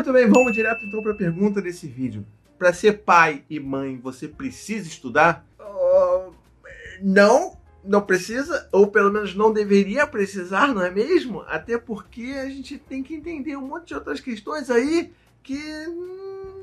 Muito bem, vamos direto então para a pergunta desse vídeo. Para ser pai e mãe, você precisa estudar? Uh, não, não precisa, ou pelo menos não deveria precisar, não é mesmo? Até porque a gente tem que entender um monte de outras questões aí que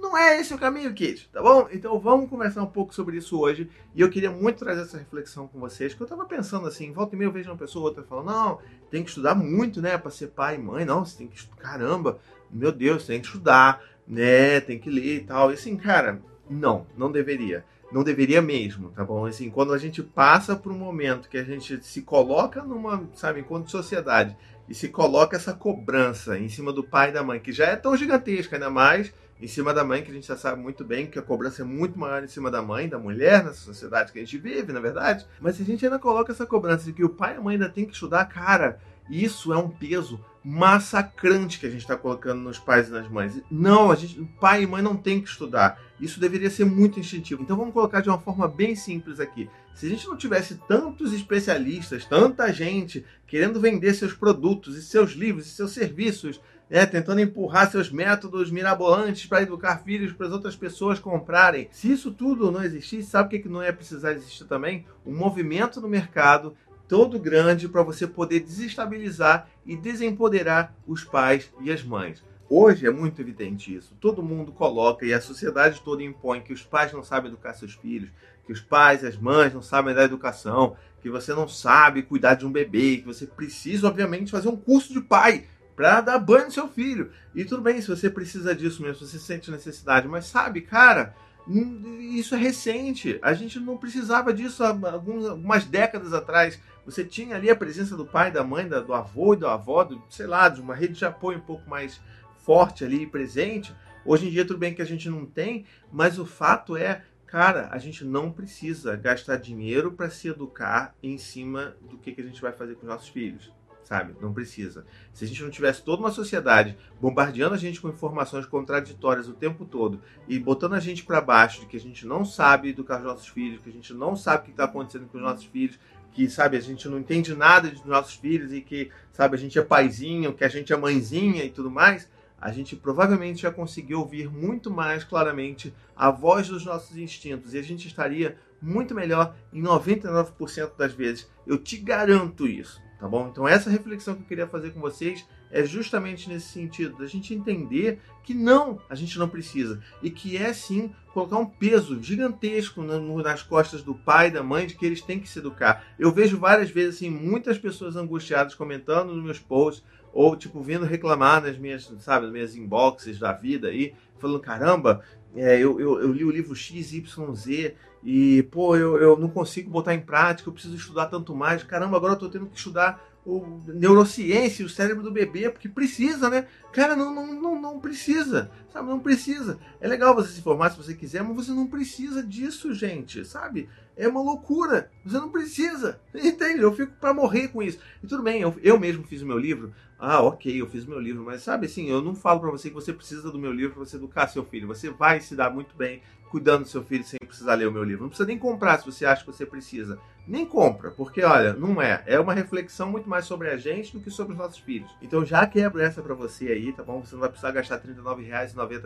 não é esse o caminho, Kid, tá bom? Então vamos conversar um pouco sobre isso hoje. E eu queria muito trazer essa reflexão com vocês, que eu tava pensando assim, volta e meia eu vejo uma pessoa ou outra falando, não, tem que estudar muito, né, para ser pai e mãe. Não, você tem que estudar, caramba, meu Deus, tem que estudar, né, tem que ler e tal. E assim, cara, não, não deveria. Não deveria mesmo, tá bom? Assim, quando a gente passa por um momento que a gente se coloca numa, sabe, enquanto sociedade, e se coloca essa cobrança em cima do pai e da mãe, que já é tão gigantesca, ainda mais em cima da mãe, que a gente já sabe muito bem que a cobrança é muito maior em cima da mãe, da mulher, nessa sociedade que a gente vive, na verdade. Mas se a gente ainda coloca essa cobrança de que o pai e a mãe ainda tem que estudar, cara, isso é um peso massacrante que a gente está colocando nos pais e nas mães. Não, a gente, pai e mãe não tem que estudar. Isso deveria ser muito instintivo. Então vamos colocar de uma forma bem simples aqui. Se a gente não tivesse tantos especialistas, tanta gente querendo vender seus produtos e seus livros e seus serviços é, tentando empurrar seus métodos mirabolantes para educar filhos para as outras pessoas comprarem. Se isso tudo não existisse, sabe o que, que não é precisar existir também? Um movimento no mercado todo grande para você poder desestabilizar e desempoderar os pais e as mães. Hoje é muito evidente isso. Todo mundo coloca e a sociedade toda impõe que os pais não sabem educar seus filhos, que os pais e as mães não sabem dar educação, que você não sabe cuidar de um bebê, que você precisa, obviamente, fazer um curso de pai para dar banho no seu filho. E tudo bem se você precisa disso mesmo, se você sente necessidade, mas sabe, cara, isso é recente. A gente não precisava disso há algumas décadas atrás. Você tinha ali a presença do pai, da mãe, do avô e da avó, do, sei lá, de uma rede de apoio um pouco mais forte ali presente. Hoje em dia, tudo bem que a gente não tem, mas o fato é, cara, a gente não precisa gastar dinheiro para se educar em cima do que, que a gente vai fazer com os nossos filhos sabe? Não precisa. Se a gente não tivesse toda uma sociedade bombardeando a gente com informações contraditórias o tempo todo e botando a gente para baixo de que a gente não sabe educar os nossos filhos, que a gente não sabe o que está acontecendo com os nossos filhos, que sabe a gente não entende nada dos nossos filhos e que sabe a gente é paizinho, que a gente é mãezinha e tudo mais, a gente provavelmente já conseguiu ouvir muito mais claramente a voz dos nossos instintos e a gente estaria muito melhor em 99% das vezes. Eu te garanto isso tá bom? Então essa reflexão que eu queria fazer com vocês é justamente nesse sentido, da gente entender que não, a gente não precisa e que é sim colocar um peso gigantesco nas costas do pai e da mãe de que eles têm que se educar. Eu vejo várias vezes assim muitas pessoas angustiadas comentando nos meus posts ou tipo vindo reclamar nas minhas, sabe, nas minhas inboxes da vida aí, falando caramba, é, eu, eu, eu, li o livro XYZ e, pô, eu, eu não consigo botar em prática, eu preciso estudar tanto mais. Caramba, agora eu tô tendo que estudar o neurociência, o cérebro do bebê, porque precisa, né? Cara, não, não, não, não precisa, sabe? Não precisa. É legal você se informar se você quiser, mas você não precisa disso, gente, sabe? É uma loucura. Você não precisa. Entende? Eu fico para morrer com isso. E tudo bem, eu, eu mesmo fiz o meu livro. Ah, ok, eu fiz meu livro, mas sabe assim, eu não falo para você que você precisa do meu livro para você educar seu filho. Você vai se dar muito bem cuidando do seu filho sem precisar ler o meu livro. Não precisa nem comprar se você acha que você precisa. Nem compra, porque olha, não é. É uma reflexão muito mais sobre a gente do que sobre os nossos filhos. Então já quebro essa para você aí, tá bom? Você não vai precisar gastar R$ 39,90.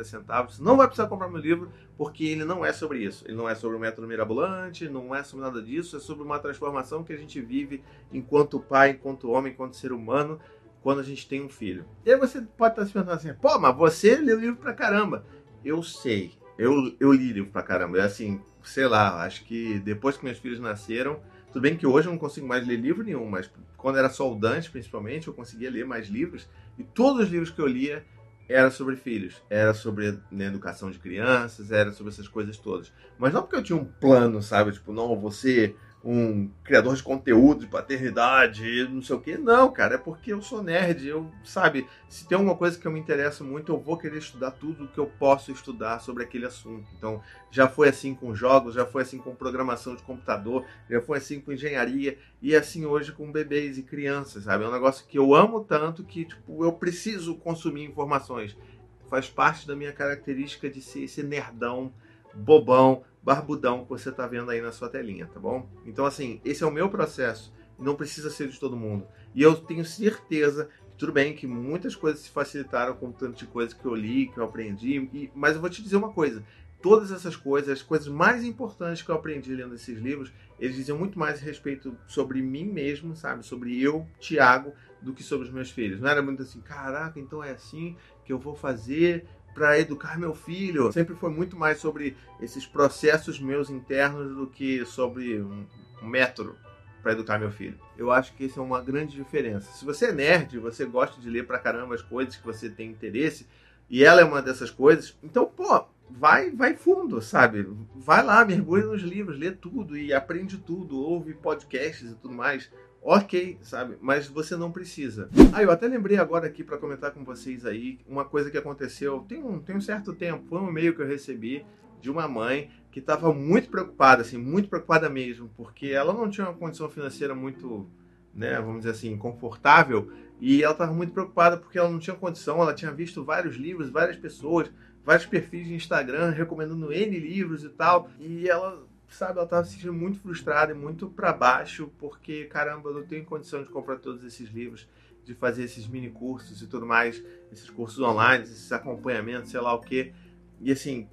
Você não vai precisar comprar meu livro, porque ele não é sobre isso. Ele não é sobre o método mirabolante, não é sobre nada disso. É sobre uma transformação que a gente vive enquanto pai, enquanto homem, enquanto ser humano quando a gente tem um filho. E aí você pode estar se perguntando assim, pô, mas você leu livro pra caramba. Eu sei, eu, eu li livro pra caramba. É assim, sei lá, acho que depois que meus filhos nasceram, tudo bem que hoje eu não consigo mais ler livro nenhum, mas quando era só o Dante, principalmente, eu conseguia ler mais livros. E todos os livros que eu lia era sobre filhos, era sobre né, educação de crianças, era sobre essas coisas todas. Mas não porque eu tinha um plano, sabe? Tipo, não, você um criador de conteúdo de paternidade, não sei o que. Não, cara, é porque eu sou nerd. Eu, sabe, se tem alguma coisa que eu me interesso muito, eu vou querer estudar tudo que eu posso estudar sobre aquele assunto. Então, já foi assim com jogos, já foi assim com programação de computador, já foi assim com engenharia e assim hoje com bebês e crianças, sabe? É um negócio que eu amo tanto que, tipo, eu preciso consumir informações. Faz parte da minha característica de ser esse nerdão bobão, barbudão que você está vendo aí na sua telinha, tá bom? Então, assim, esse é o meu processo. Não precisa ser de todo mundo. E eu tenho certeza Tudo bem que muitas coisas se facilitaram com tanto de coisa que eu li, que eu aprendi, e, mas eu vou te dizer uma coisa: todas essas coisas, as coisas mais importantes que eu aprendi lendo esses livros, eles diziam muito mais respeito sobre mim mesmo, sabe? Sobre eu, Tiago, do que sobre os meus filhos. Não era muito assim, caraca, então é assim que eu vou fazer para educar meu filho. Sempre foi muito mais sobre esses processos meus internos do que sobre um, método para educar meu filho. Eu acho que isso é uma grande diferença. Se você é nerd, você gosta de ler pra caramba as coisas que você tem interesse, e ela é uma dessas coisas, então, pô, vai, vai fundo, sabe? Vai lá, mergulha nos livros, lê tudo e aprende tudo, ouve podcasts e tudo mais. Ok, sabe? Mas você não precisa. Ah, eu até lembrei agora aqui para comentar com vocês aí uma coisa que aconteceu tem um, tem um certo tempo. Foi um e-mail que eu recebi de uma mãe que estava muito preocupada, assim, muito preocupada mesmo, porque ela não tinha uma condição financeira muito, né, vamos dizer assim, confortável, e ela estava muito preocupada porque ela não tinha condição, ela tinha visto vários livros, várias pessoas, vários perfis de Instagram recomendando N livros e tal, e ela, sabe, ela estava se sentindo muito frustrada e muito para baixo, porque, caramba, eu não tenho condição de comprar todos esses livros, de fazer esses mini cursos e tudo mais, esses cursos online, esses acompanhamentos, sei lá o que. E assim,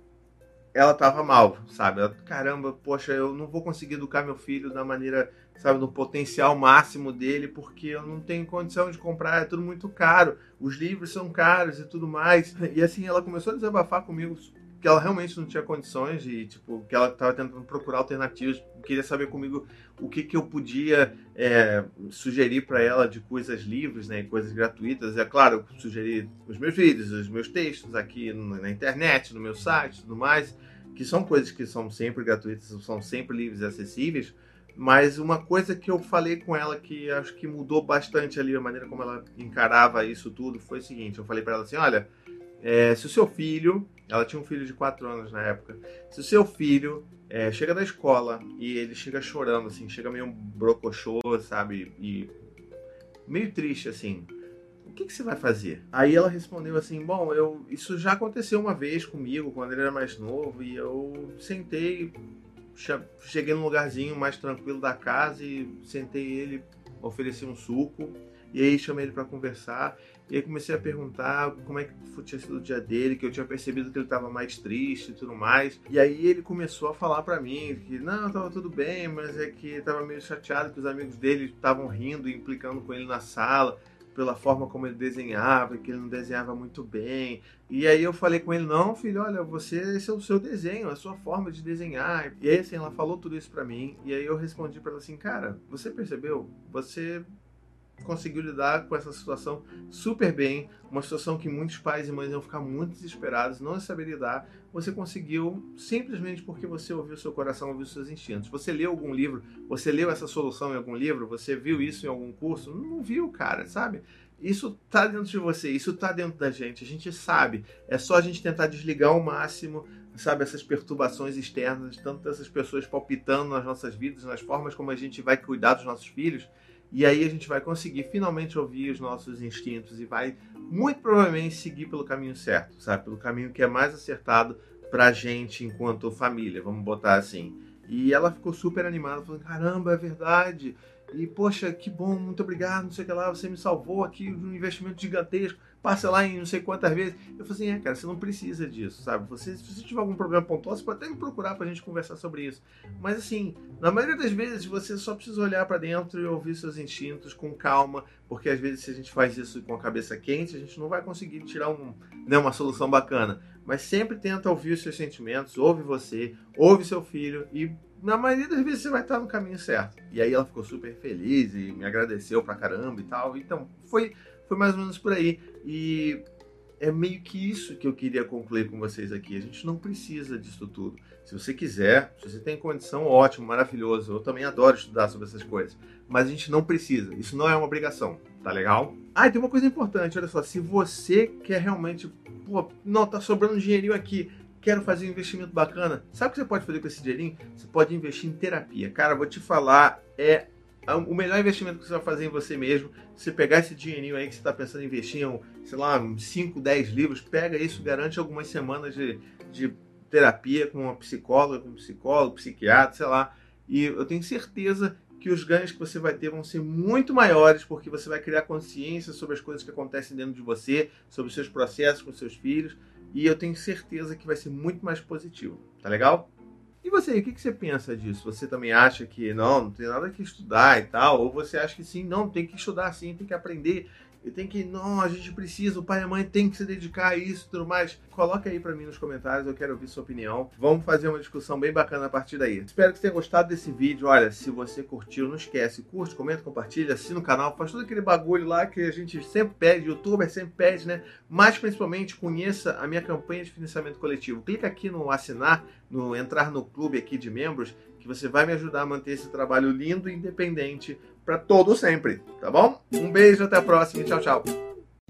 ela tava mal, sabe? Ela, Caramba, poxa, eu não vou conseguir educar meu filho da maneira, sabe, no potencial máximo dele, porque eu não tenho condição de comprar, é tudo muito caro, os livros são caros e tudo mais. E assim, ela começou a desabafar comigo que ela realmente não tinha condições e, tipo, que ela estava tentando procurar alternativas, queria saber comigo o que, que eu podia é, sugerir para ela de coisas livres, né, coisas gratuitas. É claro, eu sugeri os meus vídeos, os meus textos aqui na internet, no meu site, tudo mais que são coisas que são sempre gratuitas, são sempre livres e acessíveis, mas uma coisa que eu falei com ela que acho que mudou bastante ali a maneira como ela encarava isso tudo foi o seguinte: eu falei para ela assim, olha, é, se o seu filho, ela tinha um filho de 4 anos na época, se o seu filho é, chega da escola e ele chega chorando, assim, chega meio brocochô, sabe, e meio triste, assim, que, que você vai fazer? Aí ela respondeu assim: Bom, eu, isso já aconteceu uma vez comigo, quando ele era mais novo, e eu sentei, cheguei num lugarzinho mais tranquilo da casa e sentei ele, ofereci um suco, e aí chamei ele para conversar. E aí comecei a perguntar como é que tinha sido o dia dele, que eu tinha percebido que ele estava mais triste e tudo mais. E aí ele começou a falar para mim que não, tava tudo bem, mas é que estava meio chateado que os amigos dele estavam rindo e implicando com ele na sala pela forma como ele desenhava, que ele não desenhava muito bem. E aí eu falei com ele, não, filho, olha, você, esse é o seu desenho, a sua forma de desenhar. E aí assim, ela falou tudo isso para mim, e aí eu respondi para ela assim, cara, você percebeu? Você conseguiu lidar com essa situação super bem, uma situação que muitos pais e mães iam ficar muito desesperados, não saber lidar. Você conseguiu simplesmente porque você ouviu seu coração, ouviu seus instintos. Você leu algum livro, você leu essa solução em algum livro, você viu isso em algum curso? Não viu, cara, sabe? Isso tá dentro de você, isso tá dentro da gente, a gente sabe. É só a gente tentar desligar ao máximo, sabe, essas perturbações externas, tanto dessas pessoas palpitando nas nossas vidas, nas formas como a gente vai cuidar dos nossos filhos e aí a gente vai conseguir finalmente ouvir os nossos instintos e vai muito provavelmente seguir pelo caminho certo, sabe? Pelo caminho que é mais acertado pra gente enquanto família, vamos botar assim. E ela ficou super animada, falando: caramba, é verdade. E, poxa, que bom, muito obrigado, não sei o que lá, você me salvou aqui de um investimento gigantesco, lá em não sei quantas vezes. Eu falei assim, é, cara, você não precisa disso, sabe? Você, se você tiver algum problema pontual, você pode até me procurar pra gente conversar sobre isso. Mas, assim, na maioria das vezes, você só precisa olhar para dentro e ouvir seus instintos com calma, porque às vezes se a gente faz isso com a cabeça quente, a gente não vai conseguir tirar um, né, uma solução bacana. Mas sempre tenta ouvir os seus sentimentos, ouve você, ouve seu filho e na maioria das vezes você vai estar no caminho certo. E aí ela ficou super feliz e me agradeceu pra caramba e tal. Então, foi, foi mais ou menos por aí. E é meio que isso que eu queria concluir com vocês aqui. A gente não precisa disso tudo. Se você quiser, se você tem condição, ótimo, maravilhoso. Eu também adoro estudar sobre essas coisas. Mas a gente não precisa. Isso não é uma obrigação, tá legal? Ah, e tem uma coisa importante, olha só. Se você quer realmente, pô, não, tá sobrando um dinheirinho aqui quero fazer um investimento bacana. Sabe o que você pode fazer com esse dinheirinho? Você pode investir em terapia. Cara, vou te falar, é o melhor investimento que você vai fazer em você mesmo. Você pegar esse dinheirinho aí que você está pensando em investir em, sei lá, 5, 10 livros, pega isso, garante algumas semanas de, de terapia com uma psicóloga, com um psicólogo, psiquiatra, sei lá. E eu tenho certeza que os ganhos que você vai ter vão ser muito maiores, porque você vai criar consciência sobre as coisas que acontecem dentro de você, sobre os seus processos com seus filhos, e eu tenho certeza que vai ser muito mais positivo. Tá legal? E você, o que, que você pensa disso? Você também acha que não, não tem nada que estudar e tal? Ou você acha que sim, não, tem que estudar sim, tem que aprender e tem que, não, a gente precisa, o pai e a mãe tem que se dedicar a isso e tudo mais. Coloca aí para mim nos comentários, eu quero ouvir sua opinião. Vamos fazer uma discussão bem bacana a partir daí. Espero que você tenha gostado desse vídeo. Olha, se você curtiu, não esquece, curte, comenta, compartilha, assina o canal, faz todo aquele bagulho lá que a gente sempre pede, youtuber sempre pede, né? Mas principalmente conheça a minha campanha de financiamento coletivo. Clica aqui no assinar, no entrar no clube aqui de membros, que você vai me ajudar a manter esse trabalho lindo e independente para todo sempre, tá bom? Um beijo, até a próxima e tchau, tchau.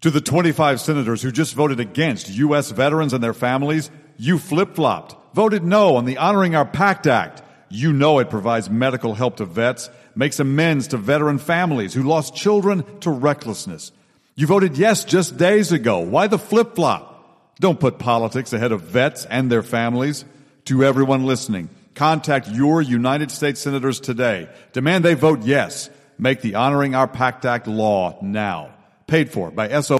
To the 25 senators who just voted against U.S. veterans and their families, you flip flopped, voted no on the Honoring Our Pact Act. You know it provides medical help to vets, makes amends to veteran families who lost children to recklessness. You voted yes just days ago. Why the flip flop? Don't put politics ahead of vets and their families. To everyone listening, contact your United States senators today. Demand they vote yes. Make the Honoring Our Pact Act law now. Paid for by SO.